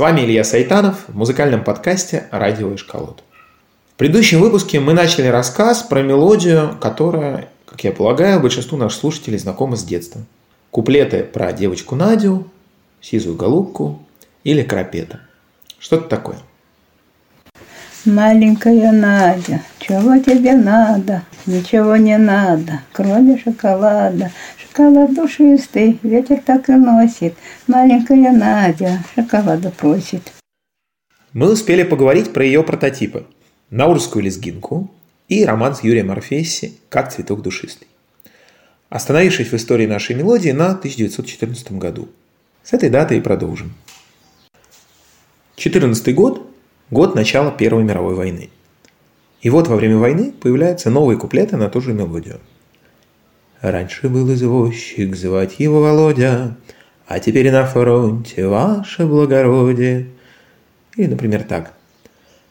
Вами Илья Сайтанов в музыкальном подкасте «Радио Эшколот». В предыдущем выпуске мы начали рассказ про мелодию, которая, как я полагаю, большинству наших слушателей знакома с детства. Куплеты про девочку Надю, сизую голубку или крапета. Что это такое? Маленькая Надя, чего тебе надо? Ничего не надо, кроме шоколада. Шоколад душистый, ветер так и носит. Маленькая Надя шоколада просит. Мы успели поговорить про ее прототипы. Наурскую лезгинку и роман с Юрием Орфесси «Как цветок душистый». Остановившись в истории нашей мелодии на 1914 году. С этой даты и продолжим. 14 год – год начала Первой мировой войны. И вот во время войны появляются новые куплеты на ту же мелодию – Раньше был извозчик, звать его Володя, а теперь на фронте ваше благородие. Или, например, так.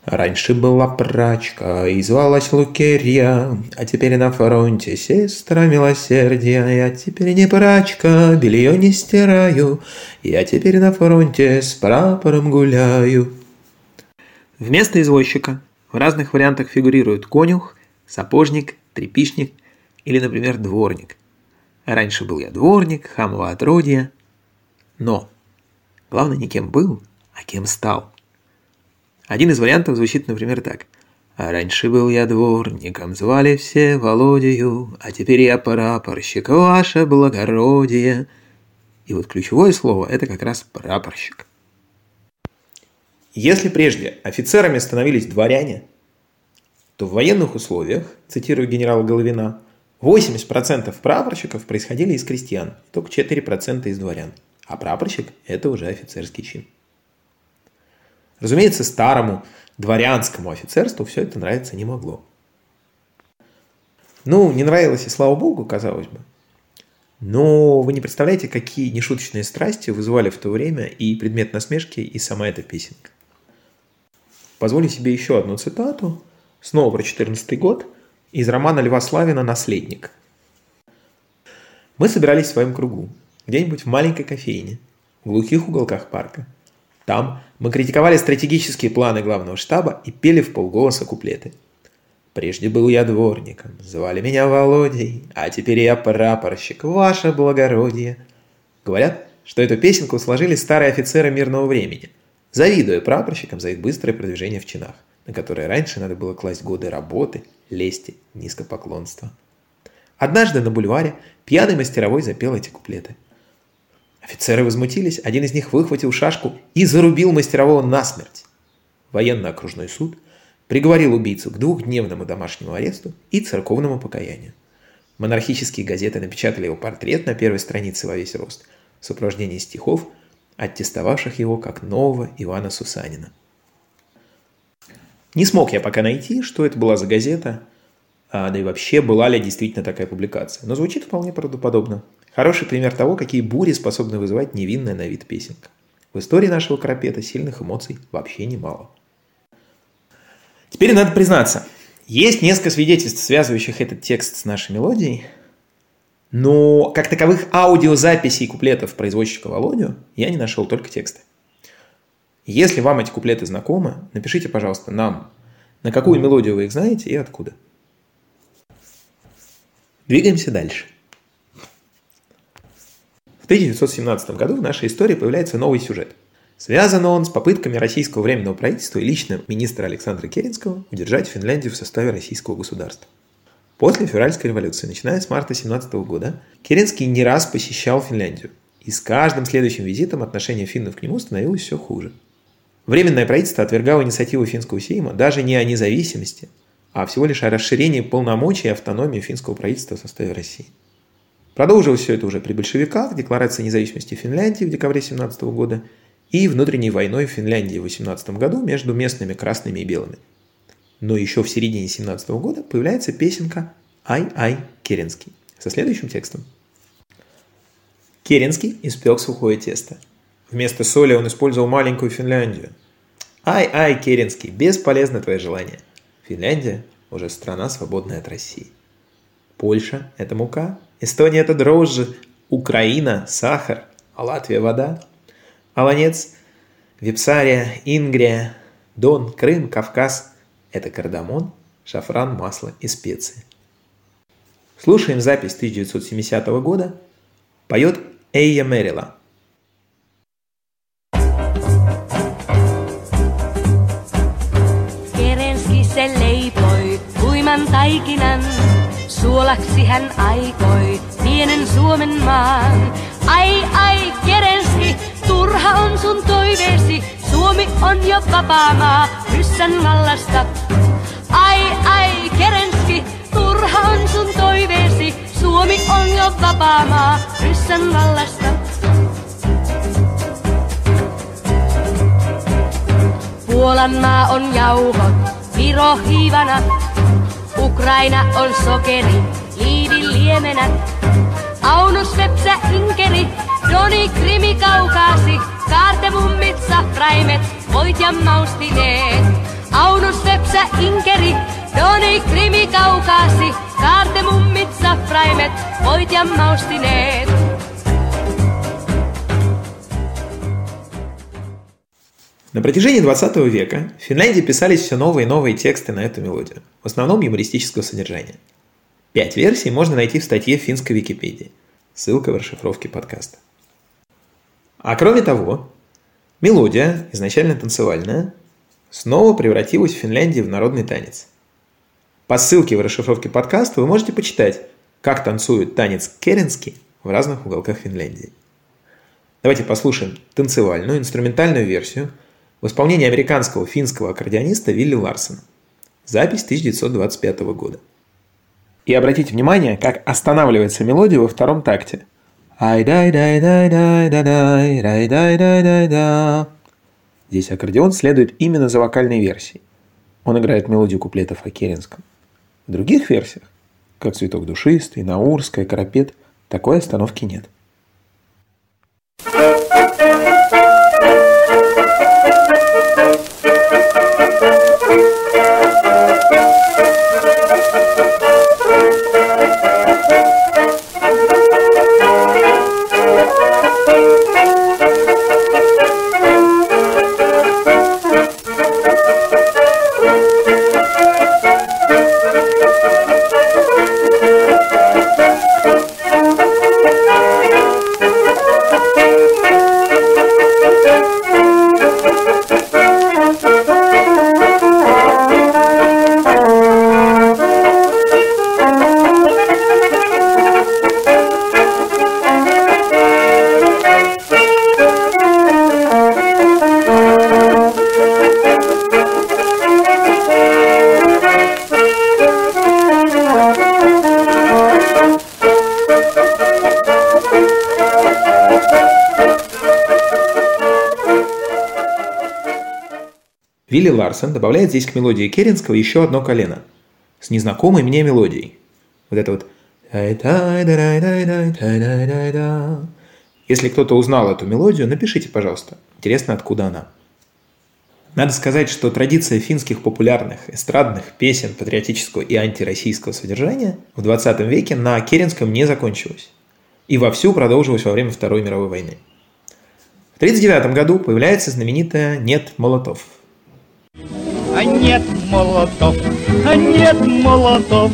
Раньше была прачка и звалась Лукерья, а теперь на фронте сестра милосердия. Я теперь не прачка, белье не стираю, я теперь на фронте с прапором гуляю. Вместо извозчика в разных вариантах фигурируют конюх, сапожник, трепишник – или, например, дворник. Раньше был я дворник, хамова отродье. Но главное не кем был, а кем стал. Один из вариантов звучит, например, так. А раньше был я дворником, звали все Володею, а теперь я прапорщик, ваше благородие. И вот ключевое слово – это как раз прапорщик. Если прежде офицерами становились дворяне, то в военных условиях, цитирую генерала Головина, 80% прапорщиков происходили из крестьян, только 4% из дворян. А прапорщик – это уже офицерский чин. Разумеется, старому дворянскому офицерству все это нравиться не могло. Ну, не нравилось и слава богу, казалось бы. Но вы не представляете, какие нешуточные страсти вызывали в то время и предмет насмешки, и сама эта песенка. Позволю себе еще одну цитату, снова про 14 год – из романа Льва Славина «Наследник». Мы собирались в своем кругу, где-нибудь в маленькой кофейне, в глухих уголках парка. Там мы критиковали стратегические планы главного штаба и пели в полголоса куплеты. Прежде был я дворником, звали меня Володей, а теперь я прапорщик, ваше благородие. Говорят, что эту песенку сложили старые офицеры мирного времени, завидуя прапорщикам за их быстрое продвижение в чинах на которые раньше надо было класть годы работы, лести, низкопоклонства. Однажды на бульваре пьяный мастеровой запел эти куплеты. Офицеры возмутились, один из них выхватил шашку и зарубил мастерового насмерть. Военно-окружной суд приговорил убийцу к двухдневному домашнему аресту и церковному покаянию. Монархические газеты напечатали его портрет на первой странице во весь рост в сопровождении стихов, аттестовавших его как нового Ивана Сусанина. Не смог я пока найти, что это была за газета, а, да и вообще была ли действительно такая публикация. Но звучит вполне правдоподобно. Хороший пример того, какие бури способны вызывать невинная на вид песенка. В истории нашего крапета сильных эмоций вообще немало. Теперь надо признаться, Есть несколько свидетельств, связывающих этот текст с нашей мелодией, но как таковых аудиозаписей куплетов производчика Володю я не нашел, только тексты. Если вам эти куплеты знакомы, напишите, пожалуйста, нам, на какую мелодию вы их знаете и откуда. Двигаемся дальше. В 1917 году в нашей истории появляется новый сюжет. Связан он с попытками российского временного правительства и лично министра Александра Керенского удержать Финляндию в составе российского государства. После февральской революции, начиная с марта 17 года, Керенский не раз посещал Финляндию. И с каждым следующим визитом отношение финнов к нему становилось все хуже. Временное правительство отвергало инициативу финского сейма даже не о независимости, а всего лишь о расширении полномочий и автономии финского правительства в составе России. Продолжилось все это уже при большевиках, декларации независимости Финляндии в декабре 17 года и внутренней войной в Финляндии в 18 году между местными красными и белыми. Но еще в середине 17 года появляется песенка «Ай-ай, Керенский» со следующим текстом. Керенский испек сухое тесто – Вместо соли он использовал маленькую Финляндию. Ай-ай, Керенский, бесполезно твое желание. Финляндия уже страна, свободная от России. Польша – это мука, Эстония – это дрожжи, Украина – сахар, а Латвия – вода. Аланец, Випсария, Ингрия, Дон, Крым, Кавказ – это кардамон, шафран, масло и специи. Слушаем запись 1970 года. Поет Эйя Мерила – kuiman taikinan. Suolaksi hän aikoi pienen Suomen maan. Ai ai Kerenski, turha on sun toiveesi. Suomi on jo vapaa maa ryssän vallasta. Ai ai Kerenski, turha on sun toiveesi. Suomi on jo vapaa maa ryssän vallasta. Puolan maa on jauhot, Viro hiivana, Ukraina on sokeri, liidin liemenä. Aunus Vepsä Inkeri, Doni Krimi Kaukaasi, Kaartemummit safraimet, voit ja maustineet. Aunus Vepsä Inkeri, Doni Krimi Kaukaasi, Kaartemummit safraimet, voit ja maustineet. На протяжении 20 века в Финляндии писались все новые и новые тексты на эту мелодию, в основном юмористического содержания. Пять версий можно найти в статье в финской Википедии. Ссылка в расшифровке подкаста. А кроме того, мелодия, изначально танцевальная, снова превратилась в Финляндии в народный танец. По ссылке в расшифровке подкаста вы можете почитать, как танцует танец керенский в разных уголках Финляндии. Давайте послушаем танцевальную инструментальную версию – в исполнении американского финского аккордеониста Вилли Ларсона. Запись 1925 года. И обратите внимание, как останавливается мелодия во втором такте. Здесь аккордеон следует именно за вокальной версией. Он играет мелодию куплетов о Керенском. В других версиях, как «Цветок душистый», «Наурская», «Карапет», такой остановки нет. Вилли Ларсон добавляет здесь к мелодии Керенского еще одно колено с незнакомой мне мелодией. Вот это вот если кто-то узнал эту мелодию, напишите, пожалуйста. Интересно, откуда она. Надо сказать, что традиция финских популярных эстрадных песен патриотического и антироссийского содержания в 20 веке на Керенском не закончилась и вовсю продолжилась во время Второй мировой войны. В 1939 году появляется знаменитая «Нет молотов». А нет молотов, а нет молотов,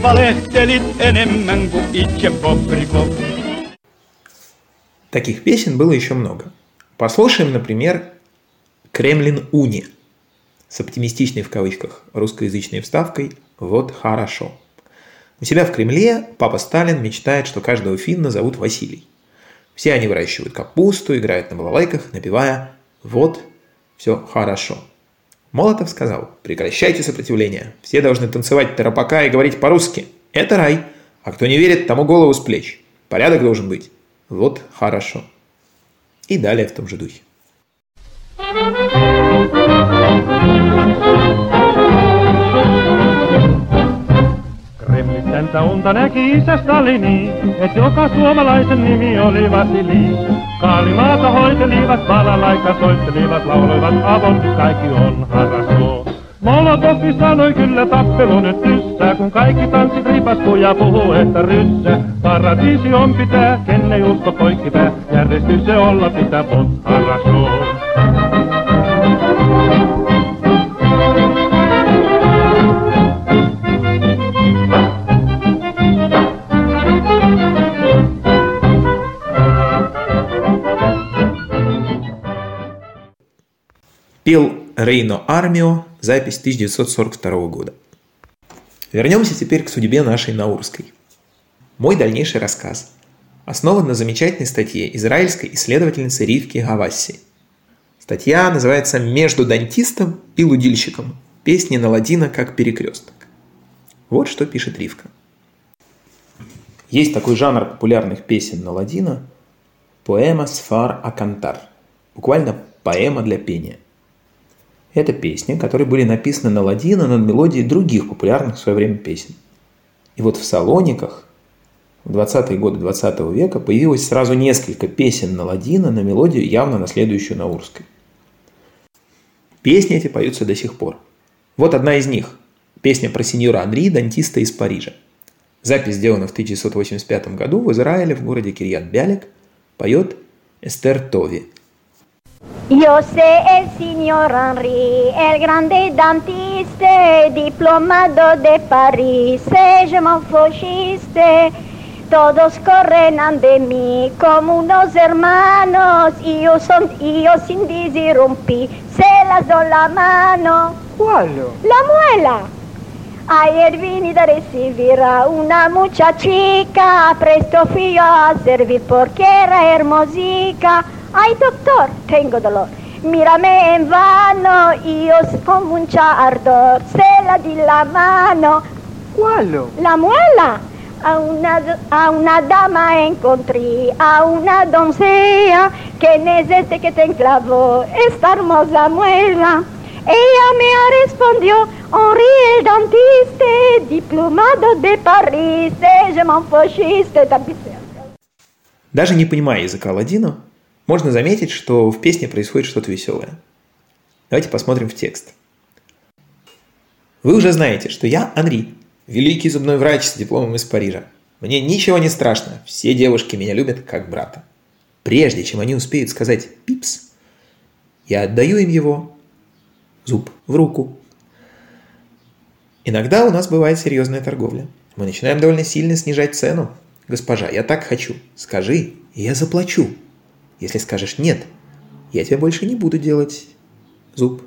Valehtelit enemmän kuin itse Bobrikov. Таких песен было еще много. Послушаем, например, «Кремлин Уни» с оптимистичной в кавычках русскоязычной вставкой «Вот хорошо». У себя в Кремле папа Сталин мечтает, что каждого финна зовут Василий. Все они выращивают капусту, играют на балалайках, напевая «Вот, все хорошо». Молотов сказал, прекращайте сопротивление. Все должны танцевать тарапака и говорить по-русски. Это рай. А кто не верит, тому голову с плеч. Порядок должен быть. Вот хорошо. И далее в том же духе. Kremlistä unta näki isä Stalini, et joka suomalaisen nimi oli Vasili. Kaalimaata hoitelivat, balalaika soittelivat, lauloivat avon, kaikki on harraso. Molotovi sanoi kyllä tappelu nyt tyssää, kun kaikki tanssit ripastuu ja puhuu, että ryssä. Paratiisi on pitää, ken ei usko poikkipää, järjestys se olla pitää pot harraso. Пел Рейно Армио, запись 1942 года. Вернемся теперь к судьбе нашей Наурской. Мой дальнейший рассказ основан на замечательной статье израильской исследовательницы Ривки Гавасси. Статья называется «Между дантистом и лудильщиком. Песни на ладина как перекресток». Вот что пишет Ривка. Есть такой жанр популярных песен на ладина – поэма сфар акантар, буквально поэма для пения – это песни, которые были написаны на ладино над мелодией других популярных в свое время песен. И вот в Салониках в 20-е годы 20 века появилось сразу несколько песен на ладино на мелодию, явно наследующую наурской. Песни эти поются до сих пор. Вот одна из них. Песня про сеньора Анри, дантиста из Парижа. Запись сделана в 1985 году в Израиле, в городе Кирьят Бялик. Поет Эстер Тови, Yo sé el señor Henri, el grande dentiste, diplomado de París, je m'en fasciste. Todos corren de mí como unos hermanos y yo, son, y yo sin disirrumpir se las doy la mano. ¿Cuál? La muela. Ayer vine a recibir a una muchachica, presto fui a servir porque era hermosica. Ay, doctor, tengo dolor. Mírame en vano y yo con mucha ardor se la di la mano. ¿Cuál? La muela. A una, a una dama encontré, a una doncella que necesite que te enclavó esta hermosa muela. Ella me respondió, Henri el dentiste, diplomado de París, je m'en fasciste, Даже не понимая языка ладина, можно заметить, что в песне происходит что-то веселое. Давайте посмотрим в текст. Вы уже знаете, что я Анри, великий зубной врач с дипломом из Парижа. Мне ничего не страшно, все девушки меня любят как брата. Прежде чем они успеют сказать «пипс», я отдаю им его, зуб, в руку. Иногда у нас бывает серьезная торговля. Мы начинаем довольно сильно снижать цену. Госпожа, я так хочу. Скажи, и я заплачу. Если скажешь «нет», я тебе больше не буду делать зуб.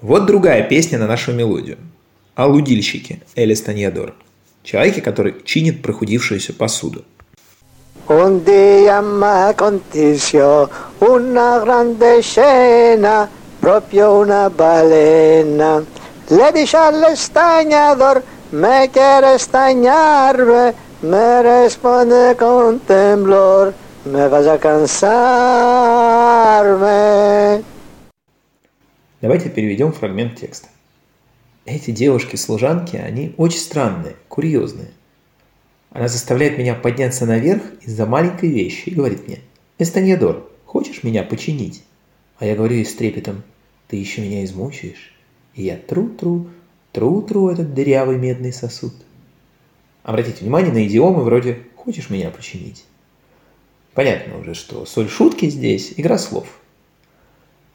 Вот другая песня на нашу мелодию. О лудильщике Эли Станьядор. Человеке, который чинит прохудившуюся посуду. Un día me aconteció una grande escena, proprio una balena. Le dije al estañador, me quiere estañarme, me responde con temblor, me vas a cansarme. Давайте переведем фрагмент текста. Эти девушки-служанки, они очень странные, курьезные. Она заставляет меня подняться наверх из-за маленькой вещи и говорит мне, «Эстаньядор, хочешь меня починить?» А я говорю ей с трепетом, ты еще меня измучаешь. И я тру-тру, тру-тру этот дырявый медный сосуд. Обратите внимание на идиомы вроде «хочешь меня починить?». Понятно уже, что соль шутки здесь – игра слов.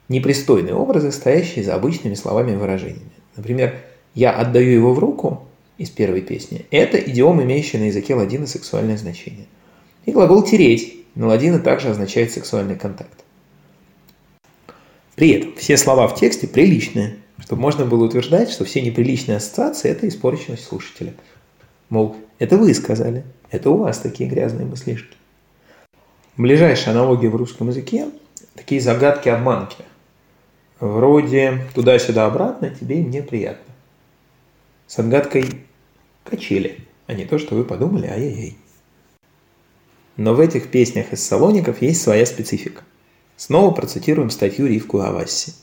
Непристойные образы, стоящие за обычными словами и выражениями. Например, «я отдаю его в руку» из первой песни – это идиом, имеющий на языке ладина сексуальное значение. И глагол «тереть» на ладина также означает сексуальный контакт. При этом все слова в тексте приличные, чтобы можно было утверждать, что все неприличные ассоциации – это испорченность слушателя. Мол, это вы сказали, это у вас такие грязные мыслишки. Ближайшая аналогия в русском языке – такие загадки-обманки. Вроде «туда-сюда-обратно, тебе и мне приятно». С отгадкой «качели», а не то, что вы подумали «ай-яй-яй». Но в этих песнях из салоников есть своя специфика. Снова процитируем статью Ривку Авасси.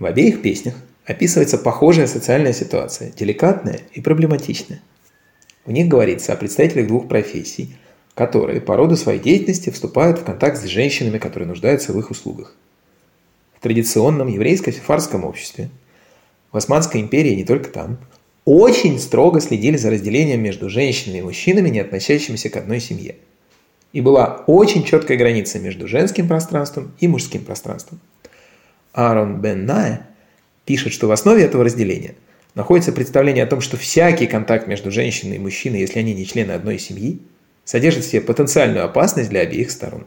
В обеих песнях описывается похожая социальная ситуация, деликатная и проблематичная. В них говорится о представителях двух профессий, которые по роду своей деятельности вступают в контакт с женщинами, которые нуждаются в их услугах. В традиционном еврейско-сефарском обществе, в Османской империи не только там, очень строго следили за разделением между женщинами и мужчинами, не относящимися к одной семье – и была очень четкая граница между женским пространством и мужским пространством. Аарон Бен Ная пишет, что в основе этого разделения находится представление о том, что всякий контакт между женщиной и мужчиной, если они не члены одной семьи, содержит в себе потенциальную опасность для обеих сторон.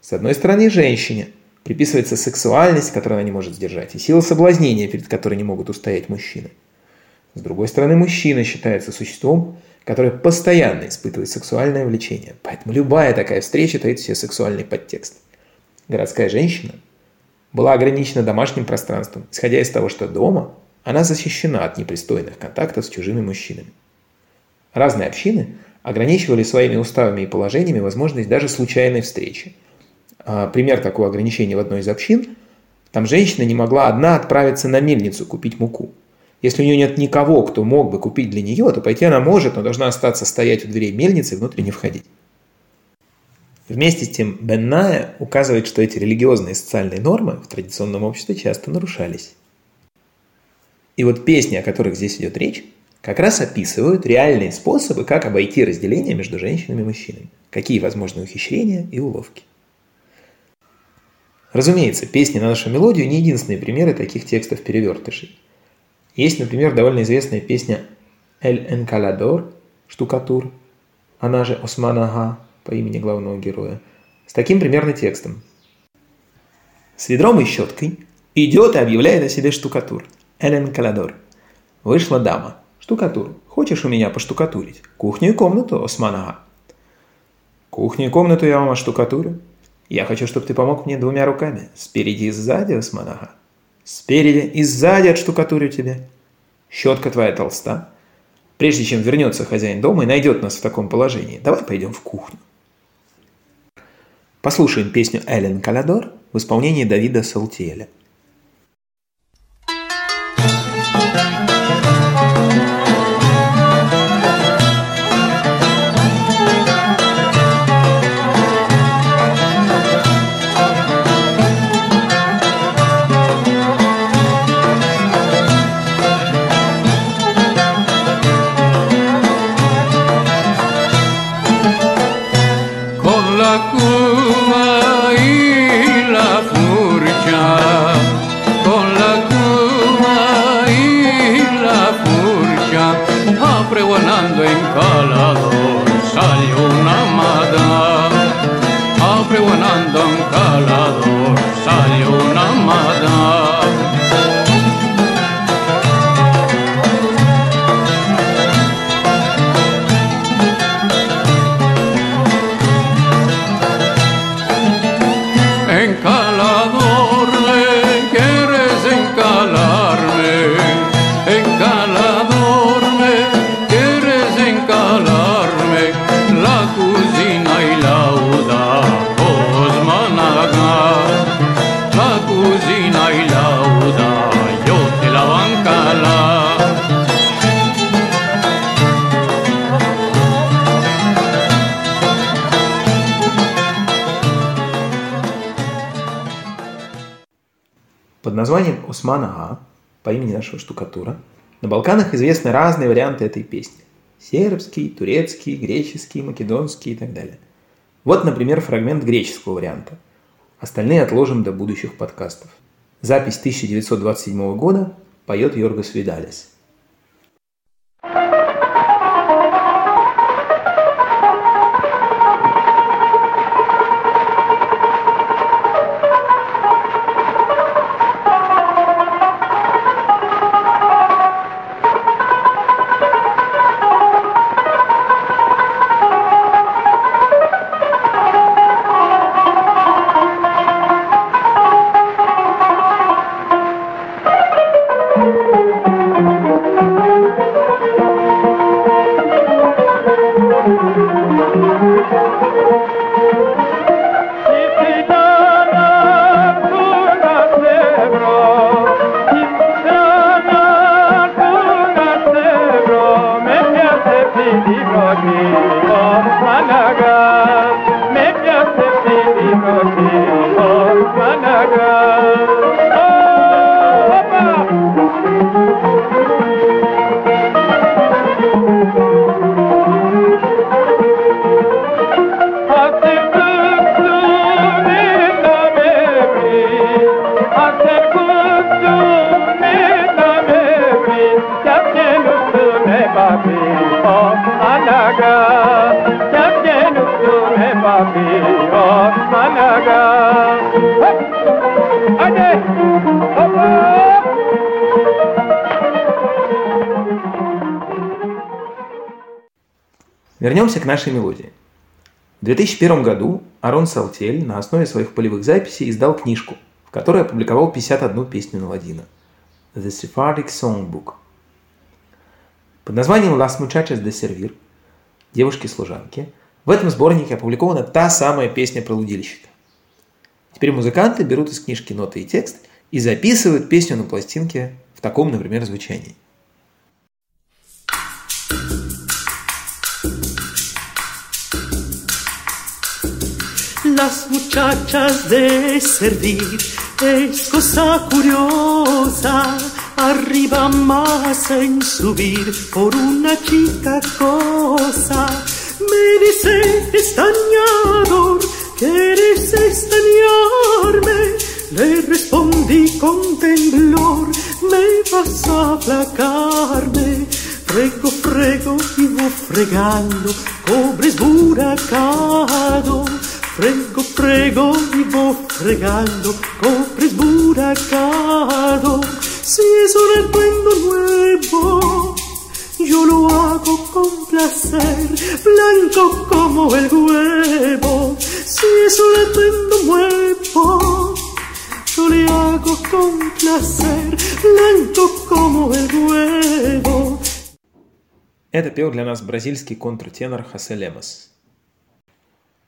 С одной стороны, женщине приписывается сексуальность, которую она не может сдержать, и сила соблазнения, перед которой не могут устоять мужчины. С другой стороны, мужчина считается существом, которая постоянно испытывает сексуальное влечение. Поэтому любая такая встреча таит в себе сексуальный подтекст. Городская женщина была ограничена домашним пространством, исходя из того, что дома она защищена от непристойных контактов с чужими мужчинами. Разные общины ограничивали своими уставами и положениями возможность даже случайной встречи. А, пример такого ограничения в одной из общин – там женщина не могла одна отправиться на мельницу купить муку – если у нее нет никого, кто мог бы купить для нее, то пойти она может, но должна остаться стоять у дверей мельницы и внутрь не входить. Вместе с тем Бенная указывает, что эти религиозные и социальные нормы в традиционном обществе часто нарушались. И вот песни, о которых здесь идет речь, как раз описывают реальные способы, как обойти разделение между женщинами и мужчинами, какие возможны ухищрения и уловки. Разумеется, песни на нашу мелодию не единственные примеры таких текстов-перевертышей. Есть, например, довольно известная песня «Эль Энкаладор» «Штукатур», она же Осман Ага по имени главного героя, с таким примерно текстом. С ведром и щеткой идет и объявляет о себе штукатур. Элен Каладор. Вышла дама. Штукатур. Хочешь у меня поштукатурить? Кухню и комнату, Осман Ага. Кухню и комнату я вам оштукатурю. Я хочу, чтобы ты помог мне двумя руками. Спереди и сзади, Осман Ага. Спереди и сзади отштукатурю тебя. Щетка твоя толста. Прежде чем вернется хозяин дома и найдет нас в таком положении, давай пойдем в кухню. Послушаем песню «Эллен Калядор» в исполнении Давида Салтиеля – Османа А, по имени нашего штукатура. На Балканах известны разные варианты этой песни. Сербский, турецкий, греческий, македонский и так далее. Вот, например, фрагмент греческого варианта. Остальные отложим до будущих подкастов. Запись 1927 года поет Йоргос Видалис. Вернемся к нашей мелодии. В 2001 году Арон Салтель на основе своих полевых записей издал книжку, в которой опубликовал 51 песню на ладино The Sephardic Songbook. Под названием Las Muchachas de Servir – «Девушки-служанки» в этом сборнике опубликована та самая песня про лудильщика. Теперь музыканты берут из книжки ноты и текст и записывают песню на пластинке в таком, например, звучании. Las muchachas de servir es cosa curiosa. Arriba más en subir por una chica cosa. Me dice estañador, ¿quieres estañarme? Le respondí con temblor, me vas a aplacarme. Frego, frego, vivo fregando, cobres buracado. Frego, frego, vivo fregando, copres buracado. Si es un atuendo nuevo, yo lo hago con placer, blanco como el huevo. Si es un atuendo nuevo, yo le hago con placer, blanco como el huevo. Это пел для нас бразильский контртенор Хосе Лемос.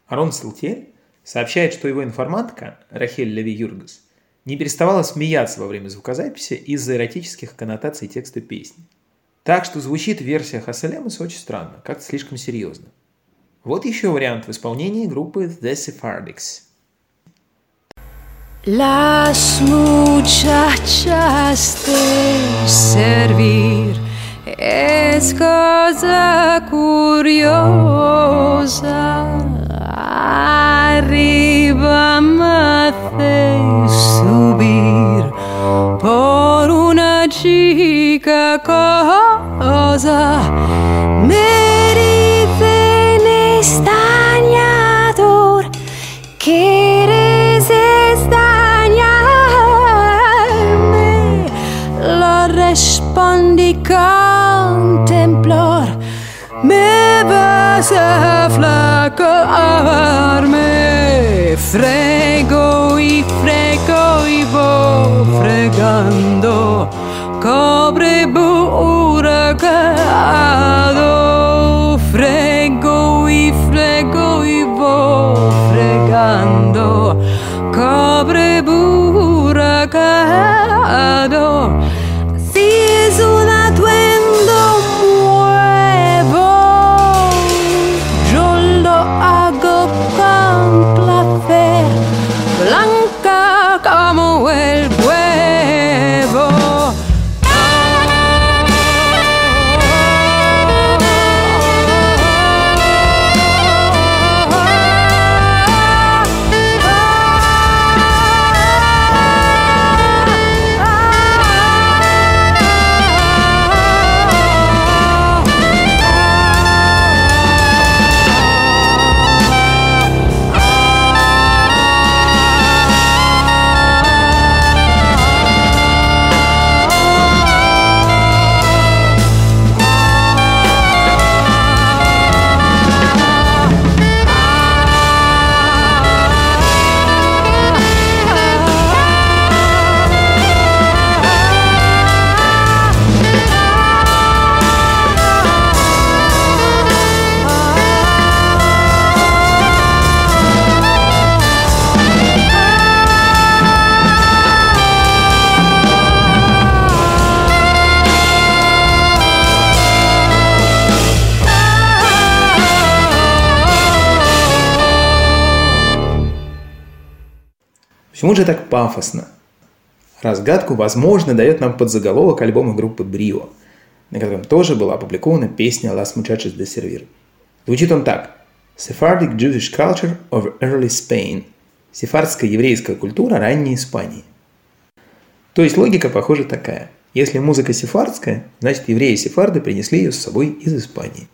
Арон Салтель сообщает, что его информантка Рахель Леви Юргас не переставала смеяться во время звукозаписи из-за эротических коннотаций текста песни. Так что звучит версия Хаселемаса очень странно, как-то слишком серьезно. Вот еще вариант в исполнении группы The Sephardics. Las muchachas de servir es cosa curiosa. Cosa. Me dicen estañador, ¿quieres estañarme? Lo respondí con temblor. Me vas a flacarme, frego y frego y voy fregando, cobre Почему же так пафосно? Разгадку, возможно, дает нам подзаголовок альбома группы Брио, на котором тоже была опубликована песня «Las Muchachas de Servir». Звучит он так. Sephardic Jewish Culture of Early Spain. Сефардская еврейская культура ранней Испании. То есть логика, похоже, такая. Если музыка сефардская, значит евреи-сефарды принесли ее с собой из Испании.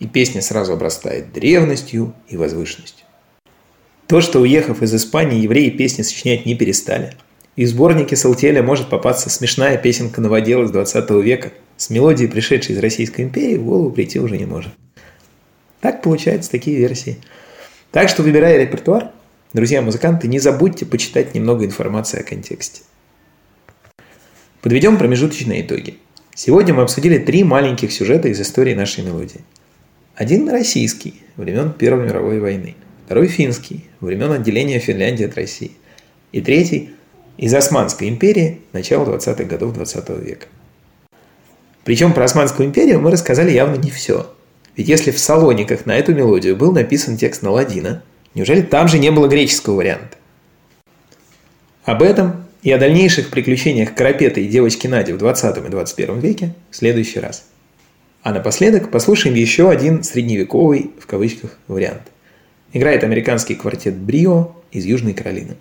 И песня сразу обрастает древностью и возвышенностью. То, что уехав из Испании, евреи песни сочинять не перестали. И в сборнике Салтеля может попасться смешная песенка новодела из 20 века с мелодией, пришедшей из Российской империи, в голову прийти уже не может. Так получаются такие версии. Так что, выбирая репертуар, друзья музыканты, не забудьте почитать немного информации о контексте. Подведем промежуточные итоги. Сегодня мы обсудили три маленьких сюжета из истории нашей мелодии. Один российский, времен Первой мировой войны. Второй финский, времен отделения Финляндии от России. И третий из Османской империи начала 20-х годов 20 века. Причем про Османскую империю мы рассказали явно не все. Ведь если в Салониках на эту мелодию был написан текст на ладина, неужели там же не было греческого варианта? Об этом и о дальнейших приключениях Карапета и девочки Нади в 20 и 21 веке в следующий раз. А напоследок послушаем еще один средневековый, в кавычках, вариант. Играет американский квартет «Брио» из Южной Каролины.